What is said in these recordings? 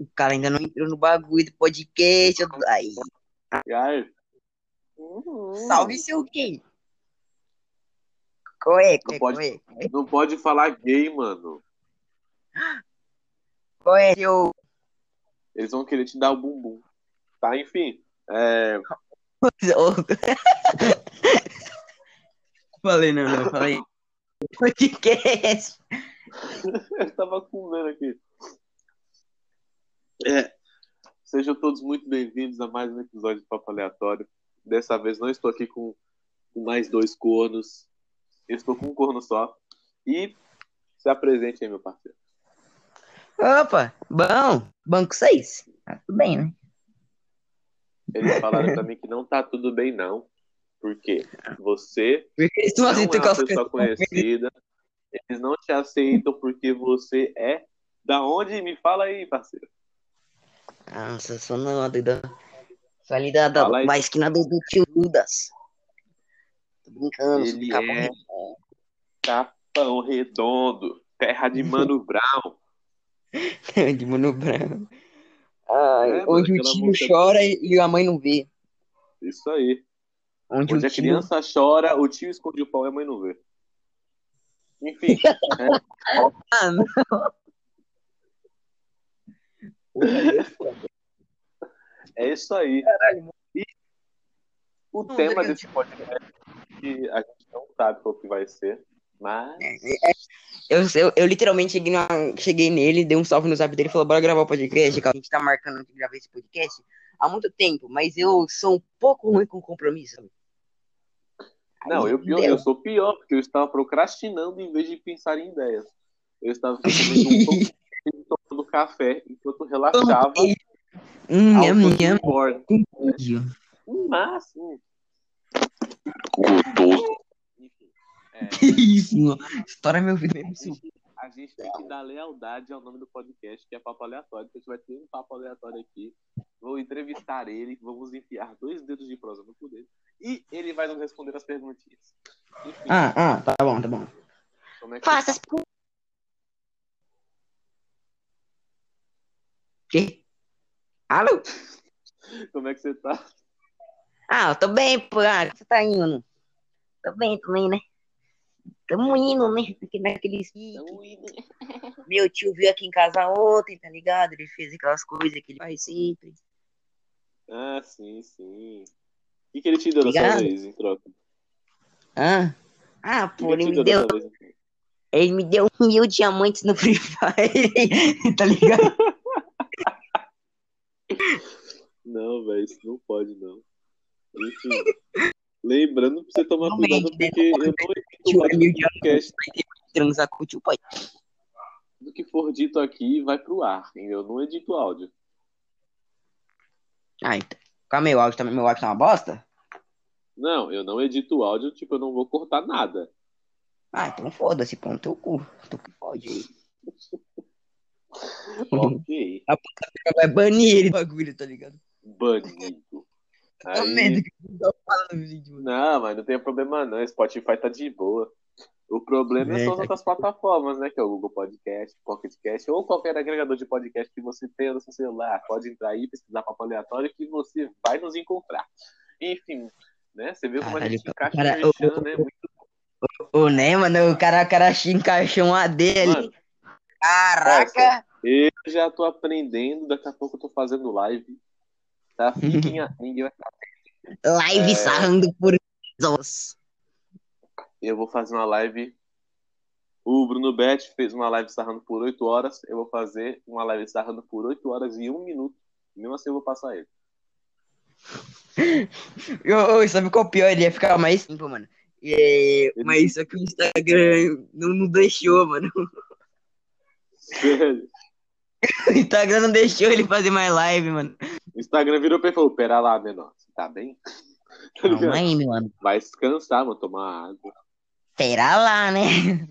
O cara ainda não entrou no bagulho do podcast. eu- Aí, Ai. Uhum. salve seu quê? Qual é? Qual é? Não pode- é? Qual é? Não pode falar gay, mano. Qual é seu. Eles vão querer te dar o bumbum. Tá, enfim. É... falei, não, não, falei. Podcast. Eu tava comendo aqui. É. Sejam todos muito bem-vindos a mais um episódio de Papo Aleatório. Dessa vez não estou aqui com, com mais dois cornos. Eu estou com um corno só. E se apresente aí, meu parceiro. Opa, bom. Banco 6. Tá tudo bem, né? Eles falaram pra mim que não tá tudo bem, não. Porque você Porque não é uma pessoa conhecida. Eles não te aceitam porque você é da onde? Me fala aí, parceiro. Nossa, sou não, da. Sou ali da, da, da esquina do, do tio Dudas. Tô brincando, Ele Capão é- Redondo. Capão Redondo, terra de Mano Brown. de Mano Brown. Ai, É, mano, onde o aquela tio música- chora e a mãe não vê. Isso aí. Onde, Onde o a tio... criança chora, o tio esconde o pau e a mãe não vê. Enfim, Ah, não. É isso aí. Caralho, E o Não, tema desse podcast que a gente não sabe qual que vai ser, mas Eu, eu, eu literalmente cheguei, na- cheguei nele, dei um salve no zap dele e falou: bora gravar o podcast. que A gente tá marcando de gravar esse podcast há muito tempo, mas eu sou um pouco ruim com compromisso. não, eu, pior, eu sou pior, porque eu estava procrastinando em vez de pensar em ideias. Eu estava comendo um e tomando café enquanto relaxava nham, nham. born. Mas, hum, gostoso. Enfim, é, Que isso, mano. Estoura meu vídeo a, mesmo. gente, a gente tem que dar lealdade ao nome do podcast, que é Papo Aleatório. Então a gente vai ter um papo aleatório aqui. Vou entrevistar ele, vamos enfiar dois dedos de prosa no cu dele. E ele vai nos responder as perguntinhas. Enfim, Ah, ah, tá bom, tá bom. como é que Faça você as Que? Alô? Como é que você tá? Ah, eu tô bem, pô. Ah, você tá indo? Tô bem também, né? Tamo indo, né? Aqui naquele sítio. Meu tio veio aqui em casa ontem, tá ligado? Ele fez aquelas coisas que ele faz sempre. Ah, sim, sim. O que, que ele te deu dessa vez em troca? Ah, ah pô, ele me deu ele me deu mil diamantes no Free Fire, tá ligado? Não, velho, isso não pode, não. Enfim. Lembrando pra você tomar Não cuidado, mente, né? porque eu não edito mil o podcast. Transar com o tio pai. do que for dito aqui vai pro ar. Eu não edito áudio. Ah, então. Calma aí, o áudio também, meu áudio tá uma bosta? Não, eu não edito áudio, tipo, eu não vou cortar nada. Ah, então foda-se, pô, no teu cu. Tu que pode aí. ok. Vai banir ele bagulho, tá ligado? Banido. Tá Aí... que tu tá falando mano. Não, mas não tem problema não. Spotify tá de boa. O problema É, são as tá outras plataformas, né? Que é o Google Podcast, Pocket Cast, ou qualquer agregador de podcast que você tenha no seu celular. Pode entrar aí, pesquisar papo aleatório que você vai nos encontrar. Enfim, né? Você viu como a Caralho, gente encaixa cara, merchan, né? Muito Ô, né, mano? O cara, o cara encaixou um AD ali. Mano, Caraca! Eu já tô aprendendo, daqui a pouco eu tô fazendo live. Tá? Fiquem a- ninguém vai Live É. sarrando por pessoas. Eu vou fazer uma live. O Bruno Bet fez uma live sarrando por 8 horas. Eu vou fazer uma live sarrando por 8 horas e 1 minuto. Mesmo assim eu vou passar ele. Ô, sabe qual é o pior? Ele ia ficar mais tempo, mano. É, mas só que o Instagram não, não deixou, mano. O Instagram não deixou ele fazer mais live, mano. O Instagram virou pra ele e falou: Pera lá, menor. Você tá bem? Tá Calma aí, meu mano. Vai descansar, mano. Tomar água. Pera lá, né?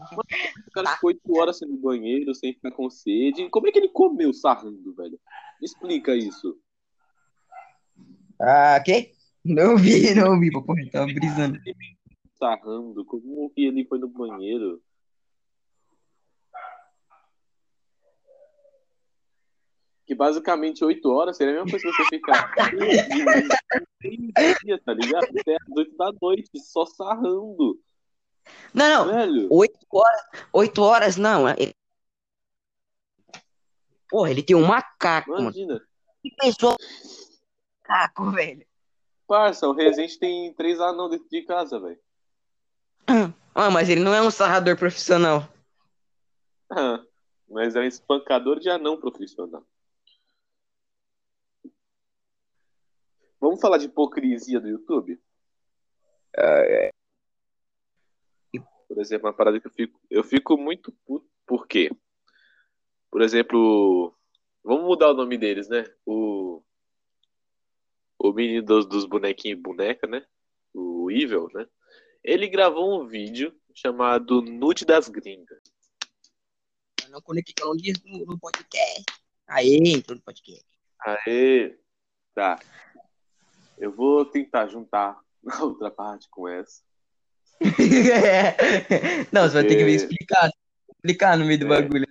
O cara ficou 8 horas sem ir no banheiro, sem ficar com sede. Como é que ele comeu sarrando, velho? Me explica isso. Ah, quê? Não vi, não vi, pô, tava brisando. Sarrando. Como que ele foi no banheiro? Que basicamente 8 horas seria a mesma coisa que você ficar dia, tá ligado? Até as 8 da noite, só sarrando. Não, não. Velho. 8 horas, 8 horas não. Ele... Porra, ele tem um macaco, mano. Imagina. Que pessoa. Macaco, velho. Parça, o Resident tem três anão dentro de casa, velho. Ah, mas ele não é um sarrador profissional. Ah, Mas é um espancador de anão profissional. Vamos falar de hipocrisia do YouTube? Por exemplo, uma parada que eu fico, eu fico muito puto. Por quê? Por exemplo, vamos mudar o nome deles, né? O, o menino dos, dos bonequinhos e boneca, né? O Evil, né? Ele gravou um vídeo chamado Nude das Gringas. Eu não conectei no, no podcast. Aí, entrou no podcast. Aê! Tá. Eu vou tentar juntar a outra parte com essa. não, você vai ter que me explicar. Explicar no meio do É. bagulho.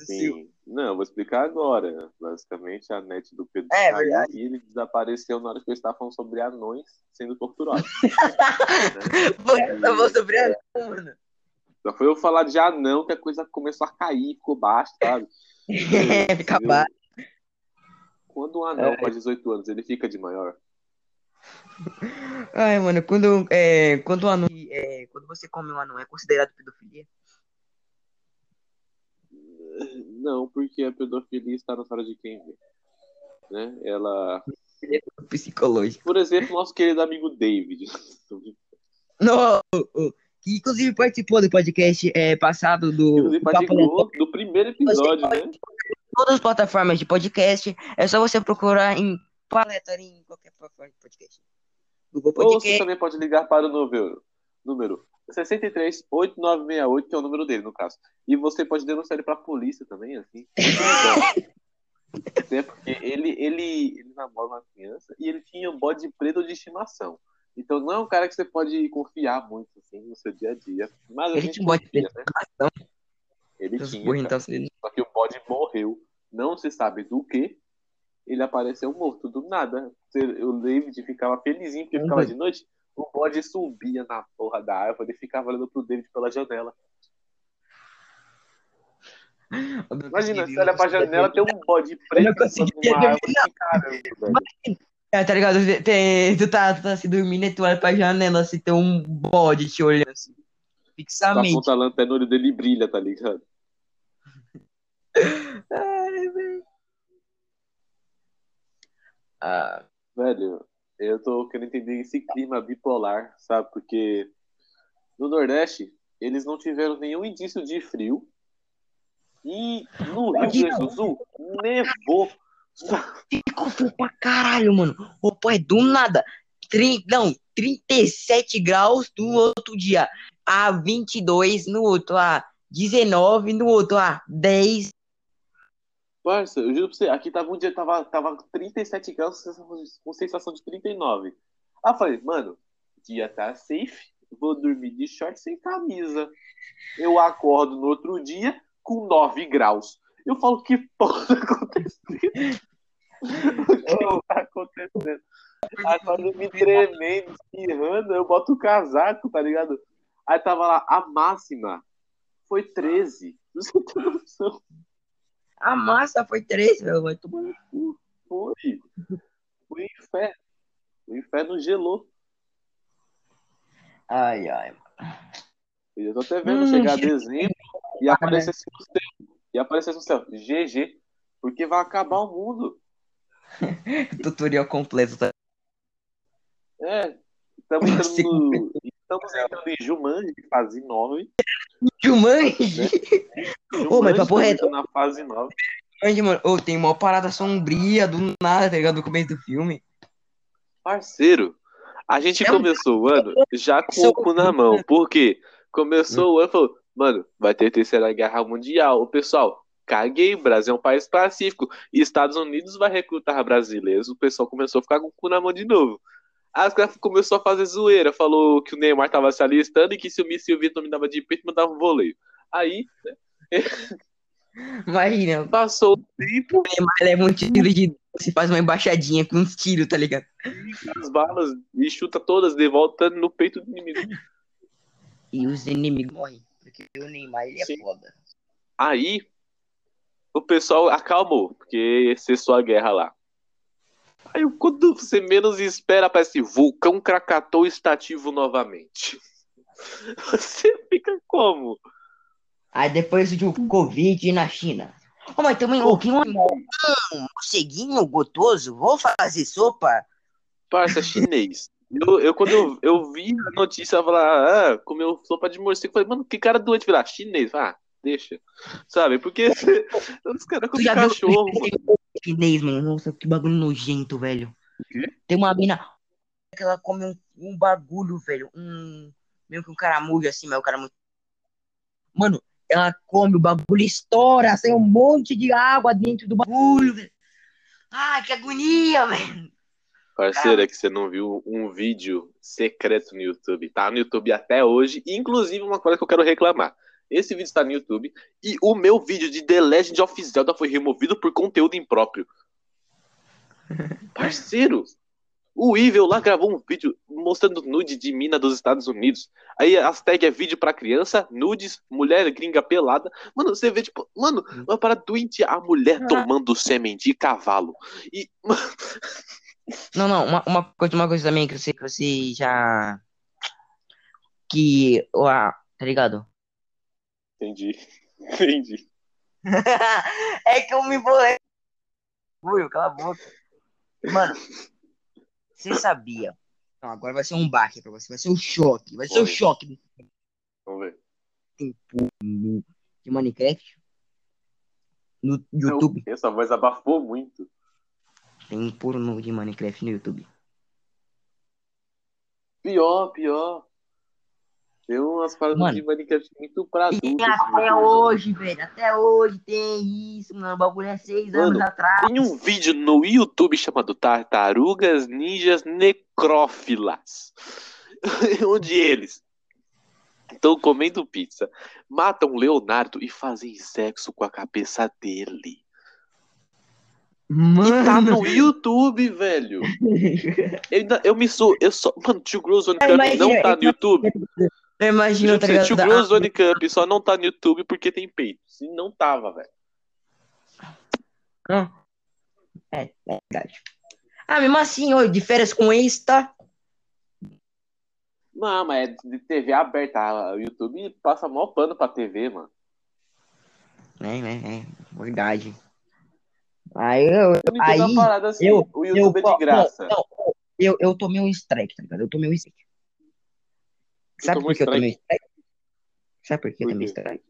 Sim. Não, eu vou explicar agora. Basicamente, a net do Pedro É, caiu e ele desapareceu na hora que eu estava falando sobre anões sendo torturados. Pô, eu vou sobre a mano. Só foi eu falar de anão que a coisa começou a cair, ficou baixo, sabe? É, fica baixo. Quando um anão É. com 18 anos ele fica de maior, Ai, mano, quando, é, quando, anão, é, quando você come um anão, é considerado pedofilia? não, porque a pedofilia está na cara de quem vê. Né? Ela. Psicológico. Por exemplo, nosso querido amigo David. Não, que inclusive participou do podcast é, passado do, Inclusive, participou do primeiro episódio, né? todas as plataformas de podcast. É só você procurar em paleta em qualquer plataforma de podcast. Google Ou você Podcast. também pode ligar para o número, número 638968, que é o número dele, no caso. E você pode denunciar ele para a polícia também, assim. Até porque ele, ele, ele namora uma criança e ele tinha um bode preto de estimação. Então não é um cara que você pode confiar muito assim no seu dia a dia. Mas a Ele gente tinha um bode preto né? de Ele Os tinha. então, se- Só que o bode morreu. Não se sabe do que. Ele apareceu morto do nada. O David ficava felizinho porque ficava Uhum. de noite. O bode subia na porra da árvore e ficava olhando pro David pela janela. Imagina, você olha pra janela, tem um bode preto numa árvore. Caramba, velho. É, tá ligado? Tem- tu, tá, tu tá se dormindo e tu olha pra janela assim, tem um bode te olhando assim. Tu Fixamente. aponta a lanterna, o olho dele brilha, tá ligado? Ai, velho. Ah, Velho, eu tô querendo entender esse clima bipolar, sabe? Porque no Nordeste, eles não tiveram nenhum indício de frio. E no Rio Grande do Sul, nevou. ficou frio pra caralho, mano. Ô, pô, é do nada. Tri, não, 37 graus no outro dia. A 22 no outro, a 19 no outro, a 10. Parça, eu juro pra você, aqui tava um dia, tava, tava 37 graus com sensação de 39. Aí eu falei, mano, dia tá safe, vou dormir de short sem camisa. Eu acordo no outro dia com 9 graus. Eu falo, que porra tá acontecendo? O que tá acontecendo? Agora eu me tremendo, espirrando, eu boto o casaco, tá ligado? Aí tava lá, a máxima foi 13. Você tem noção? A massa foi 3, velho. Vai tomar no cu. Foi. O inferno. O inferno gelou. Ai, ai, mano. Eu tô até vendo Hum, chegar che- dezembro e aparecer assim no céu. E aparecer assim no céu. GG. Porque vai acabar o mundo. Tutorial completo, tá? É. Estamos entrando no. Estamos entrando em Jumanji, fase 9. Jumanji! Ô, mas papo reto. entrando na fase 9. Jumanji, mano. Ô, tem uma parada sombria do nada, tá ligado? No começo do filme. Parceiro, a gente É um- começou o ano já com o cu na mão. Por quê? Começou o ano e falou, mano, vai ter terceira guerra mundial. O pessoal, caguei, o Brasil é um país pacífico. E Estados Unidos vai recrutar brasileiros. O pessoal começou a ficar com o cu na mão de novo. Aí os caras começou a fazer zoeira. Falou que o Neymar tava se alistando e que se o Silvito me dava de peito, mandava um voleio. Aí, né? Imagina, Passou o tempo, o Neymar leva um tiro de se faz uma embaixadinha com uns tiros, tá ligado? as balas e chuta todas de volta no peito do inimigo. E os inimigos morrem. Porque o Neymar, ele é Sim. foda. Aí o pessoal acalmou, porque cessou a guerra lá. Aí quando você menos espera, aparece vulcão Krakatoa está ativo novamente. Você fica como? Aí depois de um Covid na China. Ô, mas também, ô, que um morceguinho gotoso, vou fazer sopa. Parça chinês. Eu, eu quando eu, eu vi a notícia falar, ah, comeu sopa de morcego, eu falei, mano, que cara doente virar chinês. Ah, deixa. Sabe? Porque os caras comem viu cachorro. o chinês, mano? Nossa, que bagulho nojento, velho. quê? Tem uma mina que ela come um, um bagulho, velho. Um. Meio que um caramujo assim, mas o cara muito. Mano, ela come, o bagulho estoura, sai um monte de água dentro do bagulho, velho. Ai, que agonia, velho. Parceiro, é que você não viu um vídeo secreto no YouTube. Tá no YouTube até hoje. Inclusive, uma coisa que eu quero reclamar. Esse vídeo está no YouTube e o meu vídeo de The Legend of Zelda foi removido por conteúdo impróprio. Parceiro, o Evil lá gravou um vídeo mostrando nude de mina dos Estados Unidos. Aí as tags é vídeo pra criança, nudes, mulher gringa pelada. Mano, você vê, tipo, mano, uma parada doente, a mulher tomando sêmen de cavalo. E, Não, não, uma, uma coisa, uma coisa também que você, que você já. Que. ah, tá ligado? Entendi. Entendi. é que eu me bolei. Ui, cala a boca. Mano, você sabia? Não, agora vai ser um baque pra você, vai ser um choque. Vai ser um Oi. choque Vamos ver. de Minecraft. No YouTube. Essa voz abafou muito. Tem porno de Minecraft no YouTube. Pior, pior. Tem umas paradas Mano. de Minecraft muito pra E adultos. até hoje, velho. Até hoje tem isso, mano. O bagulho é seis Mano, anos atrás. Tem um vídeo no YouTube chamado Tartarugas Ninjas Necrófilas. onde eles estão comendo pizza, matam Leonardo e fazem sexo com a cabeça dele. E tá Mano. no YouTube, velho. Eu, eu me sou. Eu só. Mano, Tio Imagina, não tá no YouTube. Eu imagino, tá ligado? Grows One Cup só não tá no YouTube porque tem peito. Se não tava, velho. Ah, É, é verdade. Ah, mesmo assim, oi, de férias com ex, tá? Não, mas é de TV aberta. O YouTube passa mó pano pra TV, mano. É, é, é, verdade. Aí eu, Eu aí, parada assim. eu, o eu, YouTube é de graça. Não, não, eu, eu tomei um strike, tá ligado? Eu tomei um strike. Sabe por que eu tomei strike? Sabe por que eu tomei strike?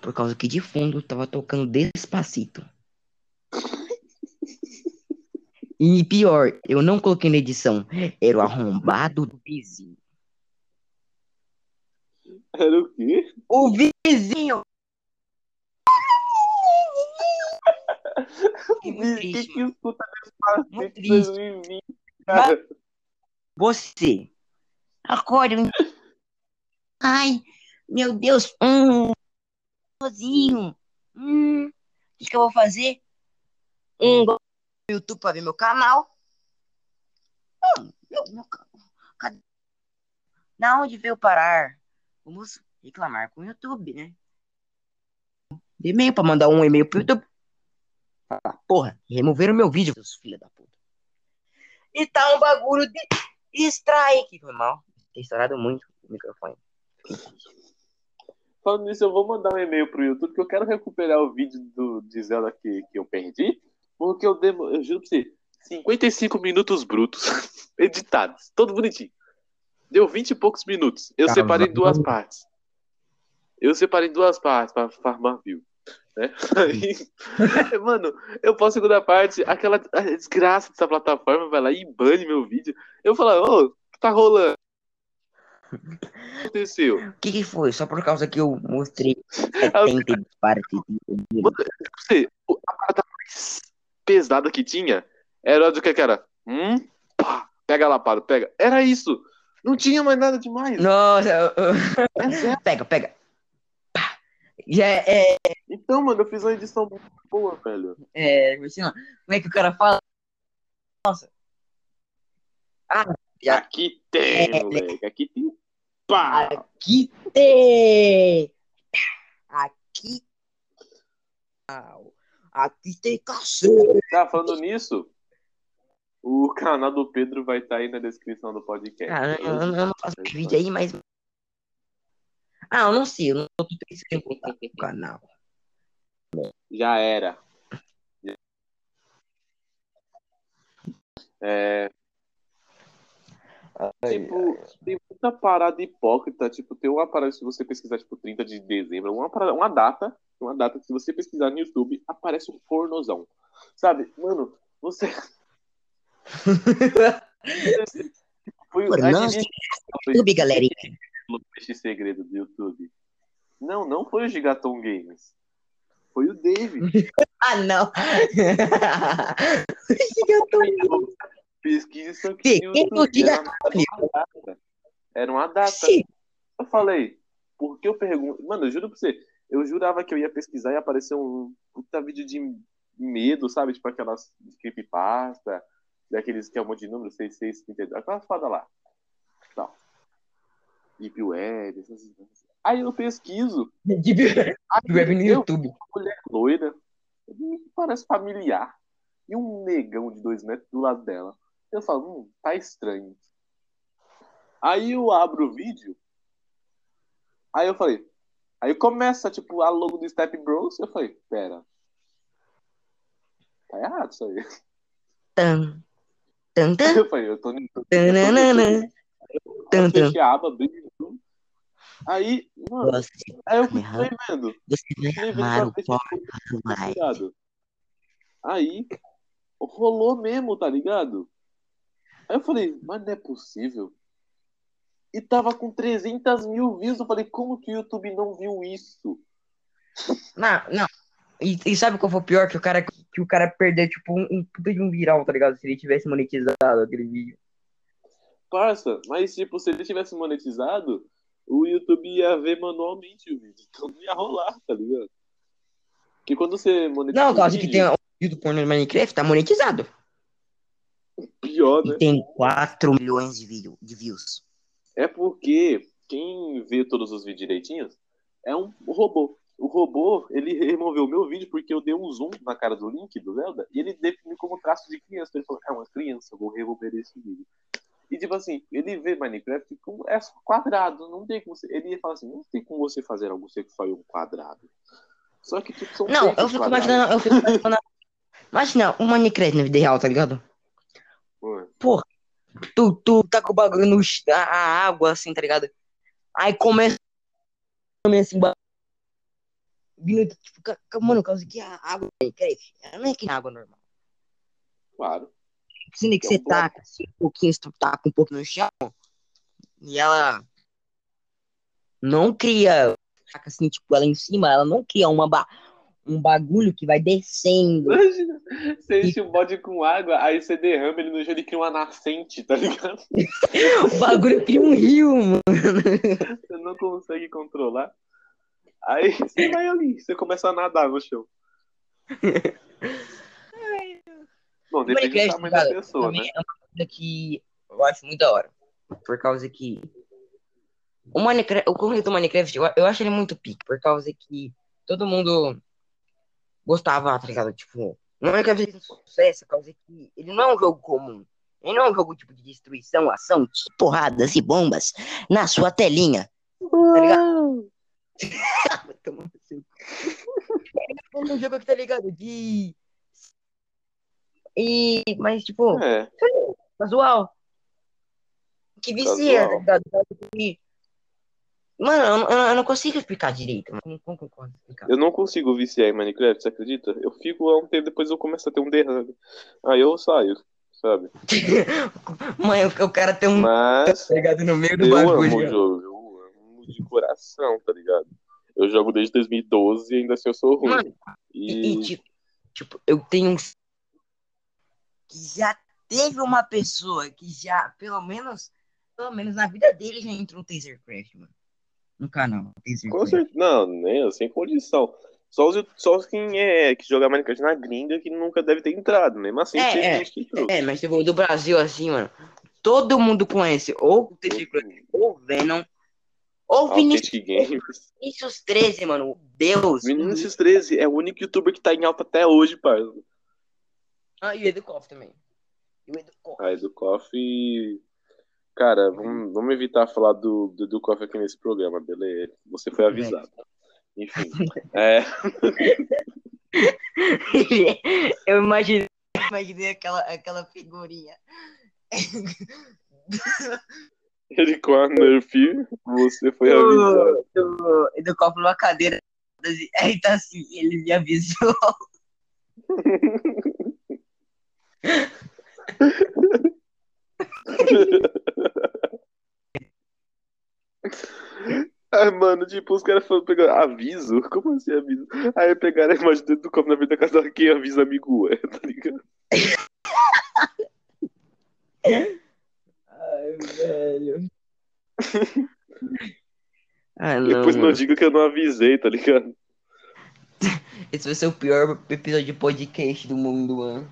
Por causa que de fundo tava tocando Despacito. E pior, eu não coloquei na edição. Era o arrombado do vizinho. Era o quê? O vizinho! Que triste, que escuta Muito triste. 2020, cara? Você. Acorde. Ai, meu Deus. Hum, sozinho. Hum, o que, que eu vou fazer? Um YouTube pra ver meu canal. Hum, meu, meu, ca- cadê? Da onde veio parar? Vamos reclamar com o YouTube, né? E-mail pra mandar um e-mail pro YouTube. Falar, porra, removeram meu vídeo, seus da puta. E tá um bagulho de strike. Foi mal. Tem estourado muito o microfone. Falando nisso, eu vou mandar um e-mail pro YouTube que eu quero recuperar o vídeo do, de Zelda que, que eu perdi. Porque eu, demo, eu juro pra você, 55 minutos brutos, editados, todo bonitinho. Deu 20 e poucos minutos. Eu Tá separei em duas bom. partes. Eu separei em duas partes pra farmar view. Né? Aí, mano, eu posto a segunda parte, aquela desgraça dessa plataforma vai lá e bane meu vídeo. Eu falo, ô, o que tá rolando? O que aconteceu? O que, que foi? Só por causa que eu mostrei Aí 70 partes você, a parada mais pesada que tinha era do que que era? Hum? Pá, pega a lapada, pega. Era isso. Não tinha mais nada demais. Nossa, É pega, pega. Pá. Já é. Então, mano, eu fiz uma edição muito boa, velho. É, imagina, como é que o cara fala? Nossa. Ah, já. Aqui tem, É. moleque. Aqui tem pá. Aqui tem. Aqui. Aqui tem cacete. Tá, falando nisso, o canal do Pedro vai estar aí na descrição do podcast. Cara, eu, eu não faço vídeo aí, mas. Ah, eu não sei, eu não tô pensando em no canal. Já era. É, tipo, tem muita parada hipócrita. Tipo, tem uma parada, se você pesquisar, tipo, 30 de dezembro, uma, parada, uma data, uma data que se você pesquisar no YouTube, aparece um pornozão. Sabe? Mano, você. Foi, quem YouTube, galerinha. foi este segredo do YouTube? Não, não foi o Gigaton Games. Foi o David. Ah, não. Eu tô- Pesquisa que Sim, no quem YouTube diga era uma data. Era uma data. Sim. Eu falei, por que eu pergunto? Mano, eu juro pra você, eu jurava que eu ia pesquisar e aparecer um puta vídeo de medo, sabe? Tipo aquelas creepypasta, daqueles que é um monte de número, 6632, aquelas foda lá. Tal. Deep Web, essas coisas. Aí eu pesquiso, Deep Web no YouTube. mulher loira, me parece familiar, e um negão de dois metros do lado dela. Eu falo, hum, tá estranho. Aí eu abro o vídeo, aí eu falei, aí começa, tipo, a logo do Step Bros, eu falei, pera, tá errado isso aí. Tan. Tan, tan, Eu falei, eu tô... Eu tô tananana. Tan, tan. fechei a aba, abri. Aí, mano, Você, aí eu Errado. fui vendo. você vai vendo amar o porco, vai. tá? Aí, rolou mesmo, tá ligado? Aí eu falei, mas não é possível. E tava com 300 mil views. Eu falei, como que o YouTube não viu isso? Não, não. E, e sabe qual foi o pior? Que o cara, que o cara perdeu, tipo, um, um puta de um viral, tá ligado? Se ele tivesse monetizado aquele vídeo. Parça, mas tipo, se ele tivesse monetizado, o YouTube ia ver manualmente o vídeo. Então não ia rolar, tá ligado? Porque quando você monetiza Não, o causa que tem o vídeo do porno no Minecraft, tá monetizado. Pior, né? E tem 4 milhões de, vídeo, de views. É porque quem vê todos os vídeos direitinhos é um robô. O robô, ele removeu o meu vídeo porque eu dei um zoom na cara do Link, do Zelda, e ele definiu como traço de criança. Ele falou, é uma criança, eu vou remover esse vídeo. E tipo assim, ele vê Minecraft como é quadrado, não tem como você... Ele ia falar assim, não tem como você fazer algo sexual em um quadrado. Só que tipo, são Não, eu fico quadrados. imaginando, eu fico imaginando. Imagina, o Minecraft na vida real, tá ligado? Ué, Tu, tu tá com o bagulho no a, água, assim, tá ligado? Aí começa assim, vindo, tipo, mano, causa que a água Minecraft, ela não é que água normal. Claro. Sendo que É um você bloco. taca assim, um pouquinho, tu taca um pouco no chão, e ela não cria, assim, tipo, ela em cima, ela não cria uma ba- um bagulho que vai descendo. Imagina, você enche o bode com água, aí você derrama ele no chão e cria uma nascente, tá ligado? O bagulho cria um rio, mano. Você não consegue controlar. Aí você vai ali, você começa a nadar no chão. Bom, depende do tamanho da pessoa, né? é uma coisa que eu acho muito da hora. Por causa que. O Minecraft, o conceito do Minecraft, eu, eu acho ele muito pique, por causa que todo mundo gostava, tá ligado? Tipo, o Minecraft fez um sucesso, por causa que ele não é um jogo comum. Ele não é um jogo tipo de destruição, ação, porradas e bombas na sua telinha. Tá ligado? É um jogo que tá ligado? De. E. Mas, tipo. É, Casual. Que vicia, tá Casual. ligado? Que- Mano, eu, não- eu não consigo explicar direito. Mano. Como explicar? eu não consigo viciar em Minecraft, você acredita? Eu fico há um tempo, depois eu começo a ter um derrame. Aí eu saio, sabe? Mãe, o, cara tem um Mas ligado no meio do eu amo bagulho. o jogo, eu amo de coração, tá ligado? Eu jogo desde 2012 e ainda assim eu sou ruim. Mano, E, E, tipo, tipo, eu tenho um. Que já teve uma pessoa que já, pelo menos, pelo menos na vida dele, já entrou no Tasercraft, mano. No canal. Com certeza. Não, nem sem condição. Só os, só os quem é que joga Minecraft na gringa que nunca deve ter entrado. Mesmo assim, É, tem é, gente que entrou. É, mas tipo, do Brasil, assim, mano, todo mundo conhece ou o ou o Venom, ou o Authentic Games. Vinícius 13, mano. Deus. Vinicius 13 é o único youtuber que tá em alta até hoje, parça. Ah, e o Edu Koff também. E o Edu Koff. Aí do Coffee. Cara, vamos, vamos evitar falar do, do, do Coffee aqui nesse programa, beleza? Você foi avisado. Enfim. É, Eu imaginei, imaginei aquela, aquela figurinha. ele com a Nerf, você foi avisado. do, do Edu Koff numa cadeira. Aí tá assim, ele me avisou. Ai, mano, tipo, os caras foram pegar aviso? Como assim aviso? Aí pegaram a imagem dentro do copo na frente da casa quem avisa amigo é, tá ligado? Ai, velho. Ah, não, Depois não diga que eu não avisei, tá ligado? Esse vai ser o pior episódio de podcast do mundo, mano.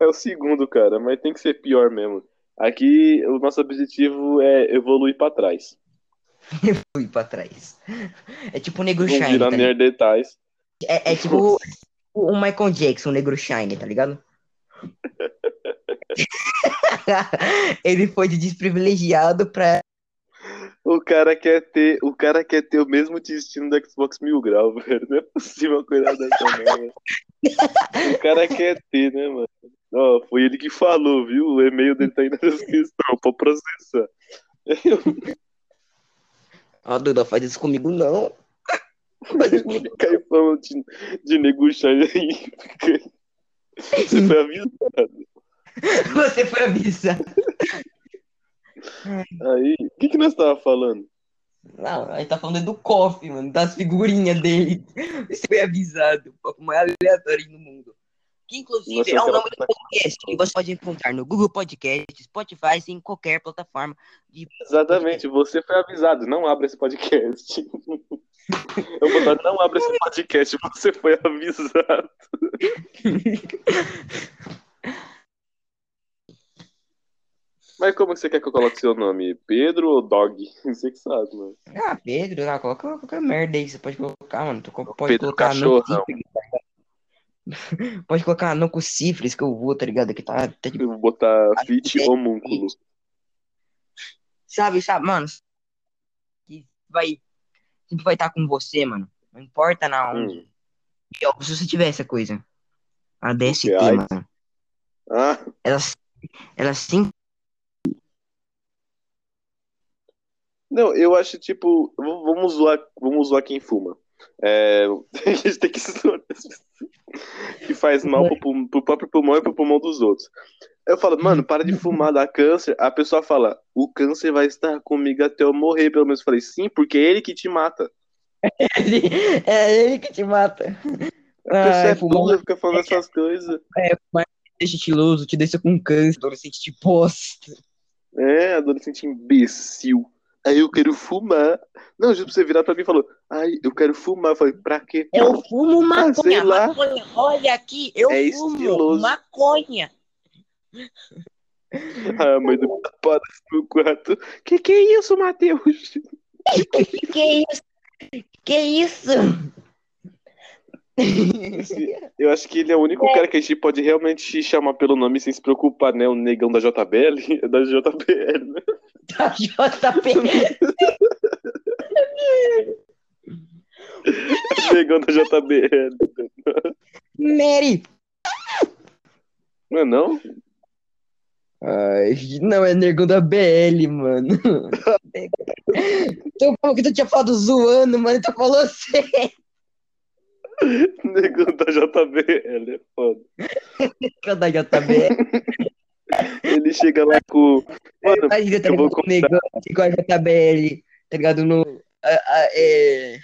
É o segundo, cara, mas tem que ser pior mesmo. Aqui, o nosso objetivo é evoluir pra trás. Fui pra trás. É tipo o Negro Vamos Shine, virar tá ligado? Neandertais. É, é tipo o Michael Jackson, o Negro Shine, tá ligado? Ele foi de desprivilegiado pra. O cara quer ter, o cara quer ter o mesmo destino do Xbox Mil Grau, velho. Não é possível uma coisa dessa, não, velho. O cara quer ter, né, mano? Ó, foi ele que falou, viu? O e-mail dele tá aí na descrição, pra processar. Ó, Duda, faz isso comigo não. Caiu falando de, de negociar aí. Você foi avisado. Você foi avisado. Aí, o que que nós tava falando? Não, aí tá falando do cofre, mano, das figurinhas dele. Você foi avisado. O mais aleatório no mundo. Que inclusive é o nome do podcast que você pode encontrar no Google Podcast, Spotify, em qualquer plataforma de Exatamente, você foi avisado. Não abra esse podcast. Eu vou botar, não abra esse podcast, você foi avisado. Mas como você quer que eu coloque seu nome? Pedro ou Dog? Você que sabe, mano. Ah, Pedro, ah, coloca qualquer merda aí, você pode colocar, mano. Tu pode Pedro colocar Cachorrão. ligado? Pode colocar não com cifres que eu vou, tá ligado? Que tá, tá de... Eu vou botar Fit Homúnculo. Sabe, sabe, mano? Que vai. Sempre vai estar com você, mano. Não importa na onde. Hum. E, ó, se você tiver essa coisa. A DST, que, AIDS? mano. Ah, Ela, ela sim. não, eu acho tipo. Vamos zoar, vamos zoar quem fuma. É, a gente tem que zoar as pessoas que faz mal pro, pro próprio pulmão e pro pulmão dos outros. Eu falo, mano, para de fumar, dá câncer. A pessoa fala, o câncer vai estar comigo até eu morrer, pelo menos. Eu falei, sim, porque é ele que te mata. É ele que te mata. A pessoa Ai, é burra, fica falando essas coisas. deixa estiloso, te deixa com câncer, adolescente de bosta. É, adolescente imbecil. Aí eu quero fumar. Não, pra você virar pra mim e falou, ai, eu quero fumar. Eu falei, pra quê? Eu fumo Ah, maconha, lá. maconha. Olha aqui, eu É fumo estiloso. maconha. Ah, a mãe do papada no quarto. Que que é isso, Matheus? Que isso? Que isso? Eu acho que ele é o único cara que a gente pode realmente chamar pelo nome sem se preocupar, né? O negão da JBL. É da JBL, né? Da JP. negão da JBL. Mary. Não é não? Ai, não, é negão da BL, mano. Então, como que tu tinha falado zoando, mano? Tu falou sério. Negão da JBL, é foda. Negão da JBL. Ele chega lá com. Mano, Imagina, tá eu vou? O negão com a JBL, tá ligado? No, a, a, é,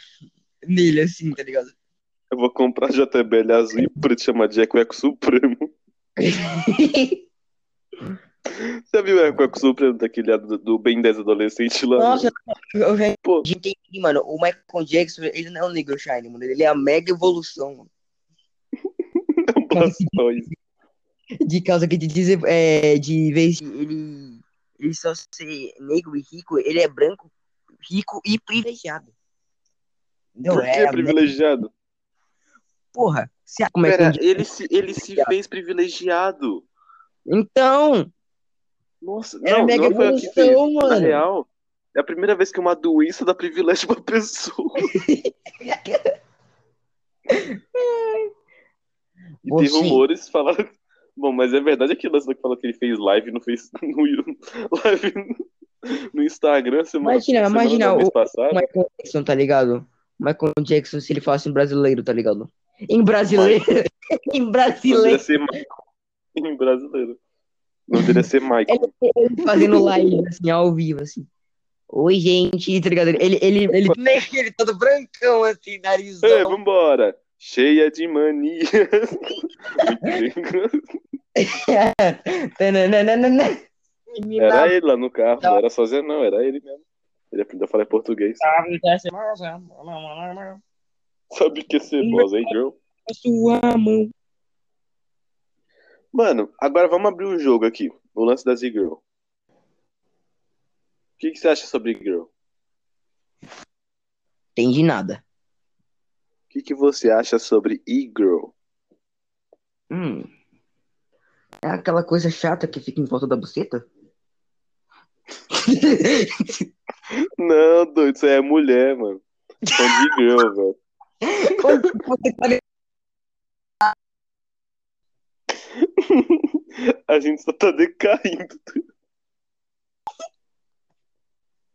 nele, assim, tá ligado? eu vou comprar JBL azul e preto, chama Jack o Eco Supremo. Você viu a época surpresa daquele do, do Ben 10 adolescente lá? Nossa, eu já Pô, entendi, mano. O Michael Jackson, ele não é o Negro Shine, mano. Ele é a mega evolução, mano. é um Blastoise. De causa que de dizer, é, de vez ele, ele só ser negro e rico, ele é branco, rico e privilegiado. Entendeu? Por que É a mega- privilegiado? Porra, se a como é que Pera, ele se, ele se fez privilegiado. Então, Nossa, Era não, mega não foi o que fez. evolução, Na mano. real, é a primeira vez que uma doença dá privilégio pra pessoa. E tem Você- rumores falando. Bom, mas é verdade aquele lance que falou que ele fez live no Facebook, no, live no Instagram semana, Imagina, semana imagina o- o Michael Jackson, tá ligado? Michael Jackson, se ele falasse em brasileiro, tá ligado? Em brasileiro. em brasileiro. em brasileiro. Não deveria ser Michael. Ele fazendo live, assim, ao vivo, assim. Oi, gente, tá ligado? Ele, ele, ele, ele todo brancão, assim, narizão. Ei, vambora! Cheia de mania. Tananana. Menina era ele lá no carro, não era sozinho, não, era ele mesmo. Ele aprendeu a falar português. Sabe o que é ser boss, hein, girl? sua mão. Mano, agora vamos abrir um jogo aqui. O lance da Z-Girl. O que, que você acha sobre Girl? O Entendi nada. que, que você acha sobre E-Girl? Hum. É aquela coisa chata que fica em volta da buceta? Não, doido, isso aí é mulher, mano. São de girl, velho. Você tá A gente só tá decaindo.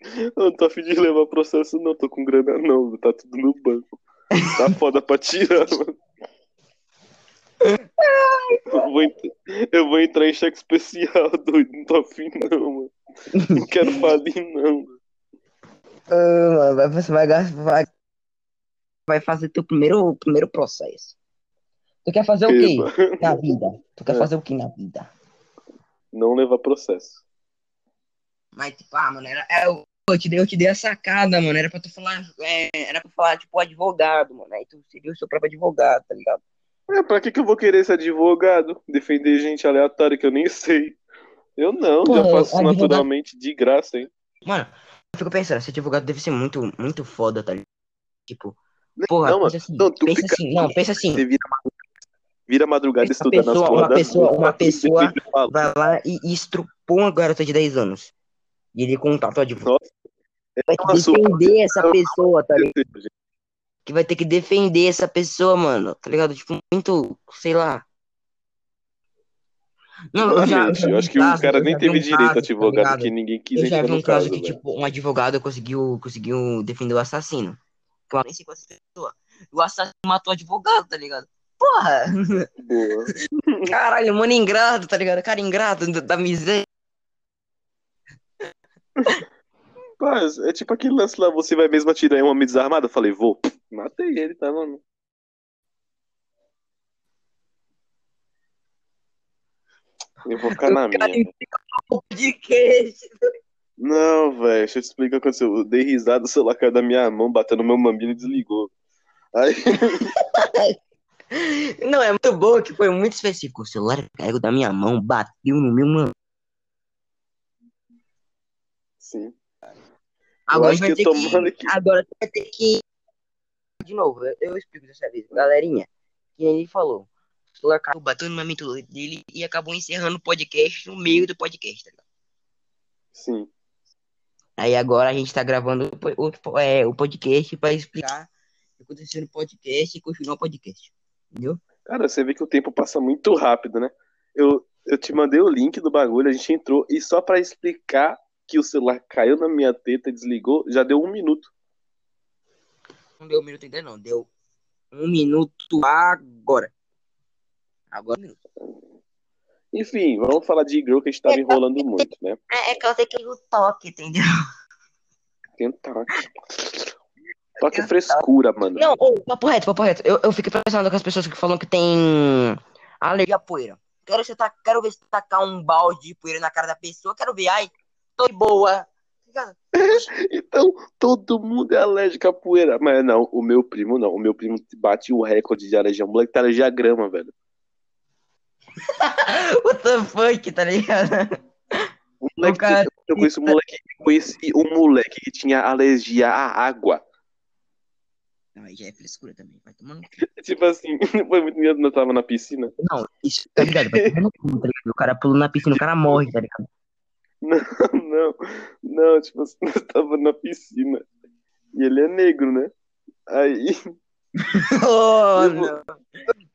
Eu não tô afim de levar processo, não. Tô com grana, não. Tá tudo no banco. Tá foda pra tirar, mano. Eu vou, ent- eu vou entrar em cheque especial, doido. Não tô afim, não, mano. Não quero falir, não. Ah, mano, vai- você vai, vai, vai fazer teu primeiro, primeiro processo. Tu quer fazer o quê na vida? Tu quer É. fazer o quê na vida? Não levar processo. Mas, tipo, ah, mano, era, era- eu, te dei, eu te dei a sacada, mano. Era pra tu falar, é, era pra falar, tipo, advogado, mano. Aí tu seria o seu próprio advogado, tá ligado? É, pra que que eu vou querer ser advogado? Defender gente aleatória que eu nem sei. Eu não, Pô, já faço advogado- naturalmente, de graça, hein? Mano, eu fico pensando, ser advogado deve ser muito, muito foda, tá ligado? Tipo, porra, não, pensa assim, Não, tu pensa fica- assim, não, pensa assim. Você vira, vira madrugada Essa estudando pessoa- as porra uma pessoa- uma pessoa vai lá e, e estrupou uma garota de 10 anos. E ele contata o advogado. Vai ter que defender essa pessoa, tá ligado? Que vai ter que defender essa pessoa, mano. Tá ligado? Tipo, muito, sei lá. Não, eu já, vi eu acho que o cara eu nem teve um direito a advogado, tá porque ninguém quis Eu já vi um caso caso, que, velho. tipo, um advogado conseguiu, conseguiu defender o assassino. Eu nem sei qual é pessoa. O assassino matou o advogado, tá ligado? Porra! Boa. Caralho, mano, ingrato, tá ligado? Cara ingrato da, da miséria. Mas é tipo aquele lance lá, você vai mesmo atirar em um homem desarmado? Eu falei, vou. Matei ele, tá, mano? Eu vou ficar na minha. De queijo. Não, velho, deixa eu te explicar o que aconteceu. Eu dei risada, o celular caiu da minha mão, bateu no meu mamilo e desligou. Aí, Não, é muito bom que foi muito específico. O celular caiu da minha mão, bateu no meu mano. sim. Agora vai que que. Agora vai ter que. De novo, eu, eu explico dessa vez. Galerinha, que ele falou. O celular caiu, bateu no mamilo dele e acabou encerrando o podcast no meio do podcast, tá ligado? Sim. Aí agora a gente tá gravando o outro, é, o podcast pra explicar o que aconteceu no podcast e continuar o podcast. Entendeu? Cara, você vê que o tempo passa muito rápido, né? Eu, eu te mandei o link do bagulho, a gente entrou, e só pra explicar que o celular caiu na minha teta e desligou, já deu um minuto. Não deu um minuto ainda não, deu um minuto agora. Agora um minuto. Enfim, vamos falar de girl que a gente tava enrolando muito, né? É, é que eu tenho que no toque, entendeu? Tentar. Toque frescura, mano. Não, ô, papo reto, papo reto. Eu, eu fico pensando com as pessoas que falam que tem alergia à poeira. quero, você tá, quero ver se tacar um balde de poeira na cara da pessoa. Quero ver, ai, tô de boa. Então, todo mundo é alérgico à poeira. Mas não, o meu primo não. O meu primo bate o recorde de alergia. O moleque tá alergia à grama, velho. What the fuck, tá ligado? O moleque, o cara... Eu conheci um moleque, conheci um moleque que tinha alergia à água. Não, aí já é frescura também. Vai tomando. tipo assim, foi muito medo, eu tava na piscina. Não, isso, tá ligado? Vai tomando tá ligado? O cara pula na piscina, o cara morre, tá ligado? Não, não, não, tipo assim, nós tava na piscina. E ele é negro, né? Aí. oh, tipo, não.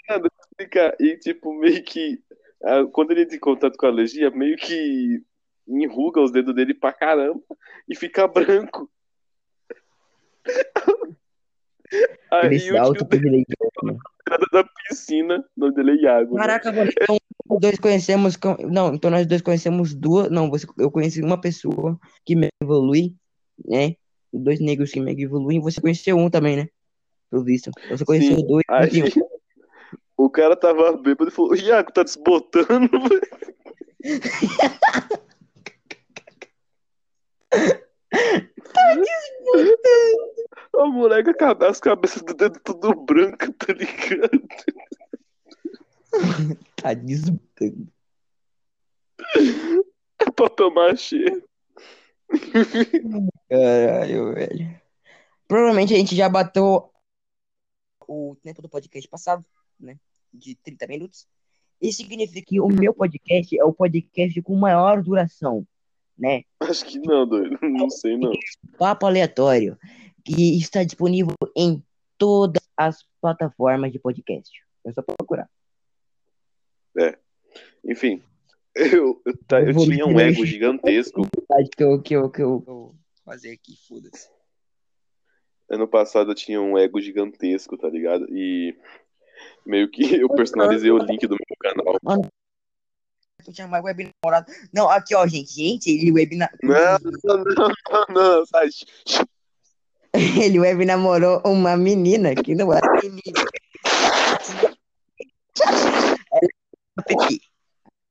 Nada, explicar. E, tipo, meio que. Quando ele tem contato com a alergia, meio que enruga os dedos dele pra caramba e fica branco. Aí ele se auto né? da piscina, não dele é Iago. Né? Caraca, né? então nós dois conhecemos. Não, então nós dois conhecemos duas. Não, você, eu conheci uma pessoa que me evolui, né? Dois negros que me evoluem. Você conheceu um também, né? Pelo visto. Você conheceu Sim. dois. Aí, o cara tava bêbado e falou: Iago, tá desbotando, O moleque acaba as cabeças do dedo tudo branco, tá ligado? tá desbotando. É papel machê. Caralho, velho. Provavelmente a gente já bateu o tempo do podcast passado, né? De 30 minutos. Isso significa que o meu podcast é o podcast com maior duração, né? Acho que não, doido. Não sei, não. Papo aleatório que está disponível em todas as plataformas de podcast. É só procurar. É. Enfim, eu, eu, tá, eu, eu tinha um ego gigantesco. Que eu, que eu, que eu, que eu fazer aqui, foda-se. Ano passado eu tinha um ego gigantesco, tá ligado? E meio que eu personalizei o link do meu canal. Mano, tinha mais web namorado. Não, aqui ó, gente. Gente, ele web na... Não, não, não, sai. Ele web namorou uma menina que não era menina.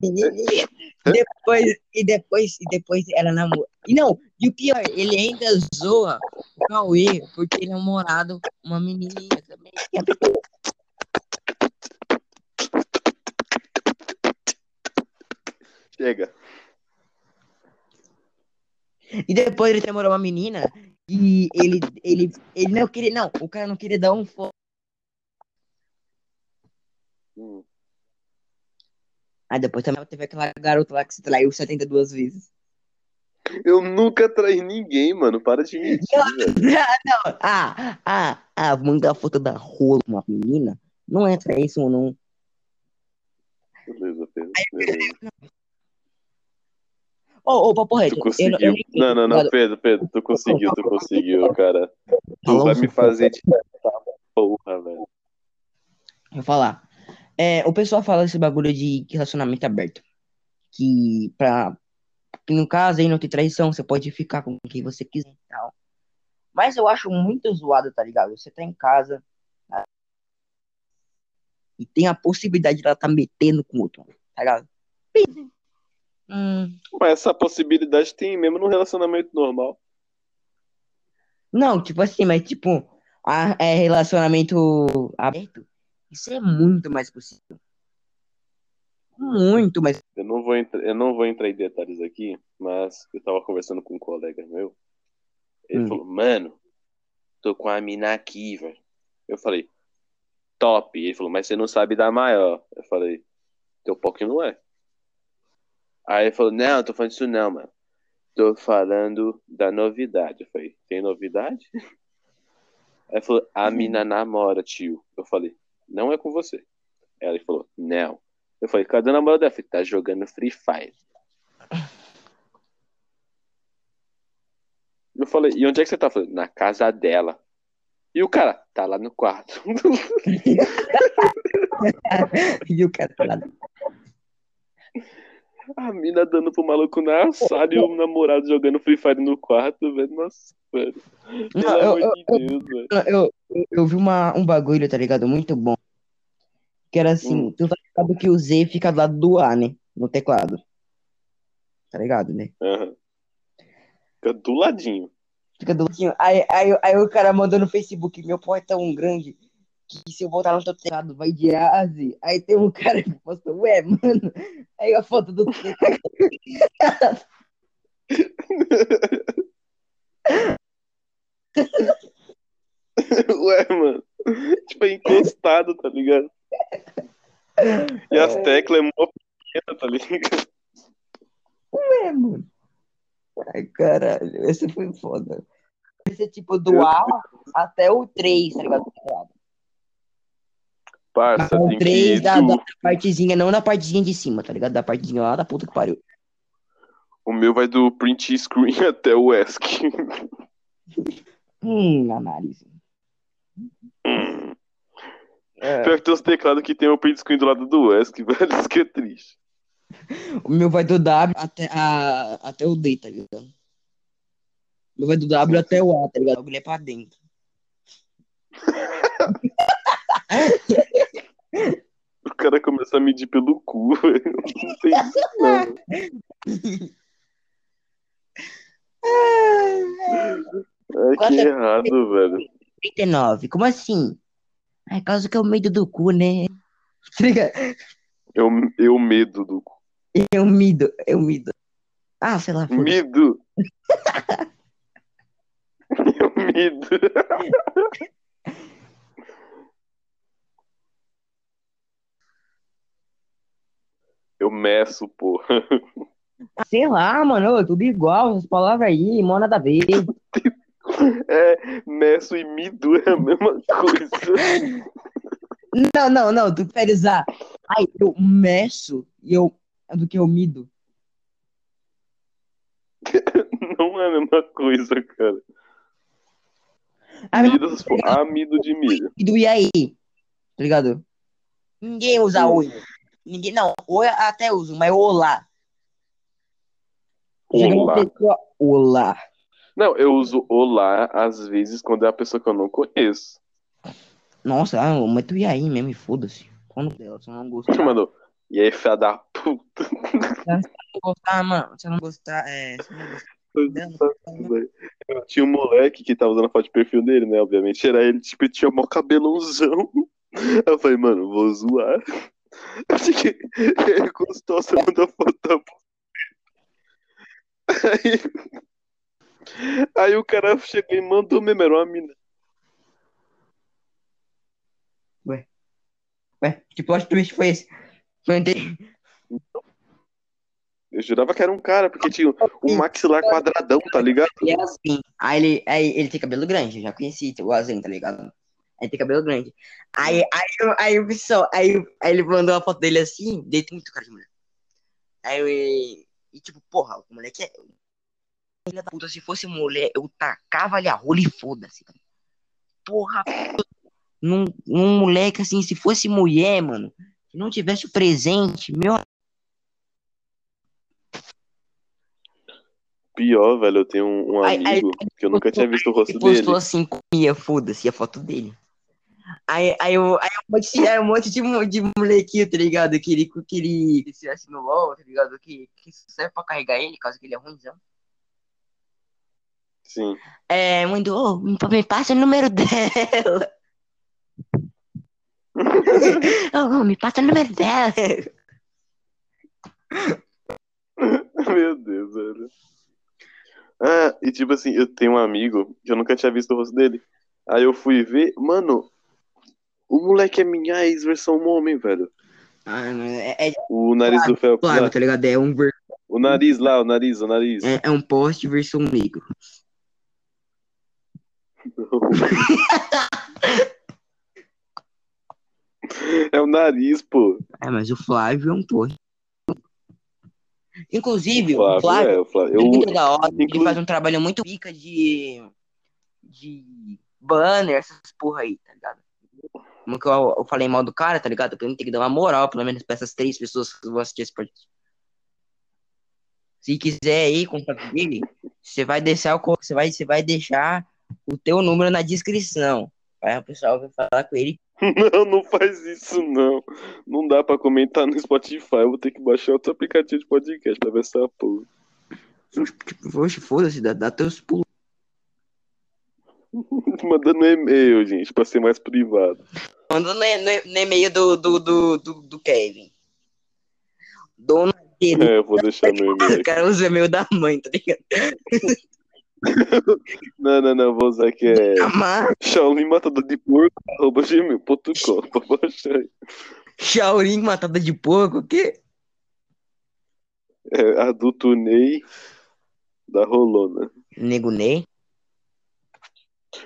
Menininha. Depois, e depois, e depois ela namorou. E não, e o pior, ele ainda zoa o Cauê porque ele é namorado uma menininha também. Chega. E depois ele namorou uma menina e ele, ele, ele não queria, não, o cara não queria dar um foco. Hum. Aí depois também teve aquela garota lá que se traiu 72 vezes. Eu nunca traí ninguém, mano. Para de mentir. Não, não. Ah, ah, ah, mandar foto da rola uma menina não é traição, não. Beleza, Pedro. Beleza. Ô, ô, papo reto. Tu conseguiu. Eu, eu não, não, não, Pedro, Pedro, tu conseguiu, tu conseguiu, cara. Tu vai me fazer de porra, velho. Vou falar. É, o pessoal fala desse bagulho de relacionamento aberto. Que pra. Que no caso aí não tem traição, você pode ficar com quem você quiser e tal. Mas eu acho muito zoado, tá ligado? Você tá em casa. Tá? E tem a possibilidade de ela tá metendo com outro, tá ligado? Hum. Mas essa possibilidade tem mesmo no relacionamento normal. Não, tipo assim, mas tipo, a, é relacionamento aberto, isso é muito mais possível. Muito mais. Eu não vou, eu não vou entrar em detalhes aqui, mas eu tava conversando com um colega meu. Ele hum. falou, mano, tô com a mina aqui, velho. Eu falei, top. Ele falou, mas você não sabe dar maior. Eu falei, teu POC não é. Aí ele falou, não, tô falando disso não, mano. Tô falando da novidade. Eu falei, tem novidade? Aí ele falou, a uhum. mina namora, tio. Eu falei, não é com você. Ele falou, não. Eu falei, cadê a namorada dela? Eu falei, tá jogando Free Fire. Eu falei, e onde é que você tá? Eu falei, na casa dela. E o cara, tá lá no quarto. e o cara tá lá no a mina dando pro maluco na sala e o namorado jogando Free Fire no quarto, velho. Nossa, velho. Pelo eu, amor de Deus, velho. Eu, eu, eu, vi uma, um bagulho, tá ligado? Muito bom. Que era assim, Hum. tu tá ligado que o Z fica do lado do A, né? No teclado. Tá ligado, né? Aham. Fica do ladinho. Fica do ladinho. Aí, aí, aí o cara mandou no Facebook, meu pau é tão grande que se eu botar no teu teclado vai de A a Z. Aí tem um cara que postou, ué, mano. Aí a foto do teclado. Ué, mano. Tipo, é encostado, tá ligado? E as teclas é mó pequena, tá ligado? É, mano. Ai, caralho, esse foi foda. Esse é tipo do A até o 3, tá ligado? Parça, tem que 3 ir da, da partezinha, não da partezinha de cima, tá ligado? Da partezinha lá da puta que pariu. O meu vai do print screen até o ESC. Hum, análise. É, Pior que tem os teclados que tem o print screen do lado do ESC, velho. Isso que é triste. o meu vai do W até, a, até o D, tá ligado? O meu vai do W até o A, tá ligado? O bagulho é pra dentro. O cara começa a medir pelo cu, velho. Não tem isso, não. Ai, Quanto que é- errado, velho. 39, como assim? É causa que é o medo do cu, né? Ligado? Eu, eu medo do cu. Eu mido, eu mido. Ah, sei lá. Mido. Eu mido. Eu meço, pô. Sei lá, mano, tudo igual, essas palavras aí, mó nada a ver. É, meço e mido é a mesma coisa. Não, não, não, tu prefere usar. Ai, eu meço e eu. do que eu mido. Não é a mesma coisa, cara. Ah, Mido, pô, amido de milho. do e aí? Tá ligado? Ninguém usa oi. Ninguém, não, oi até uso, mas olá. Chega uma Olá. pessoa, olá. Não, eu uso olá às vezes quando é a pessoa que eu não conheço. Nossa, ah, mas tu e aí mesmo, foda-se. Quando dela, se eu não gostar. Mano, e aí, filha da puta. Se eu não gostar, mano, se eu não gostar, é. Se eu não gostar dela, Eu tinha um moleque que tava usando a foto de perfil dele, né? Obviamente, era ele, tipo, ele tinha mó cabelãozão. Eu falei, mano, vou zoar. Acho que ele gostou, você mandou foto da Aí, aí o cara chegou e mandou mesmo, era uma mina. Ué, que plot twist foi esse? Não entendi. Eu jurava que era um cara, porque tinha um maxilar quadradão, tá ligado? E é assim. Aí ele, aí ele tem cabelo grande, eu já conheci o Azen, tá ligado? Aí tem cabelo grande. Aí, aí, eu- aí o pessoal, aí, aí ele mandou a foto dele assim, tem muito cara de mulher. Aí eu, e, e tipo, porra, o moleque é. Filha da puta, se fosse mulher, eu tacava-lhe a rola e foda-se. Porra, num, num moleque assim, se fosse mulher, mano, se não tivesse o presente, meu. Pior, velho, eu tenho um, um Aí- aí- amigo que eu nunca tinha visto o rosto Ele dele. postou assim, comia, foda-se, a foto dele. Aí, aí, aí um monte, aí um monte de, de molequinho, tá ligado? Que ele, que ele se assim no LOL, tá ligado? Que, que serve pra carregar ele, caso que ele é ruimzão. Sim. É, mandou, me, me passa o número dela. oh, me passa o número dela. Meu Deus, velho. Ah, e tipo assim, eu tenho um amigo que eu nunca tinha visto o rosto dele. Aí eu fui ver, mano, o moleque é minha ex versão homem, velho. Ah, não, é, é O nariz do Phelps claro, lá. tá ligado? É um, ver- O nariz lá, o nariz, o nariz. é, é um poste versão negro. É o nariz, pô. É, mas o Flávio é um poste. Inclusive, O o Flávio, Flávio é, o Flávio. Eu, da hora. Ele inclu- faz um trabalho muito pica de, de banner, essas porra aí, tá ligado? Como que eu, eu falei mal do cara, tá ligado? Eu tenho que dar uma moral, pelo menos, pra essas três pessoas que vão assistir esse podcast. Se quiser aí, contato dele, você vai deixar o, você vai, você vai deixar o teu número na descrição. Aí o pessoal vai falar com ele Não, não faz isso, não. Não dá pra comentar no Spotify. Eu vou ter que baixar outro aplicativo de podcast pra ver essa porra. Tipo, foda-se, dá, dá teus pulos. Mandando e-mail, gente, pra ser mais privado. Manda no, no, no e-mail do, do, do, do, do Kevin. Dono dele. É, eu vou deixar meu e-mail O cara usa o e-mail da mãe, tá ligado? Não, não, não, vou usar que é Shaolin Matador de Porco, arroba gmail.com, pra baixar aí. Shaolin matada de porco, o quê? É adulto Ney da Rolona. Nego Ney?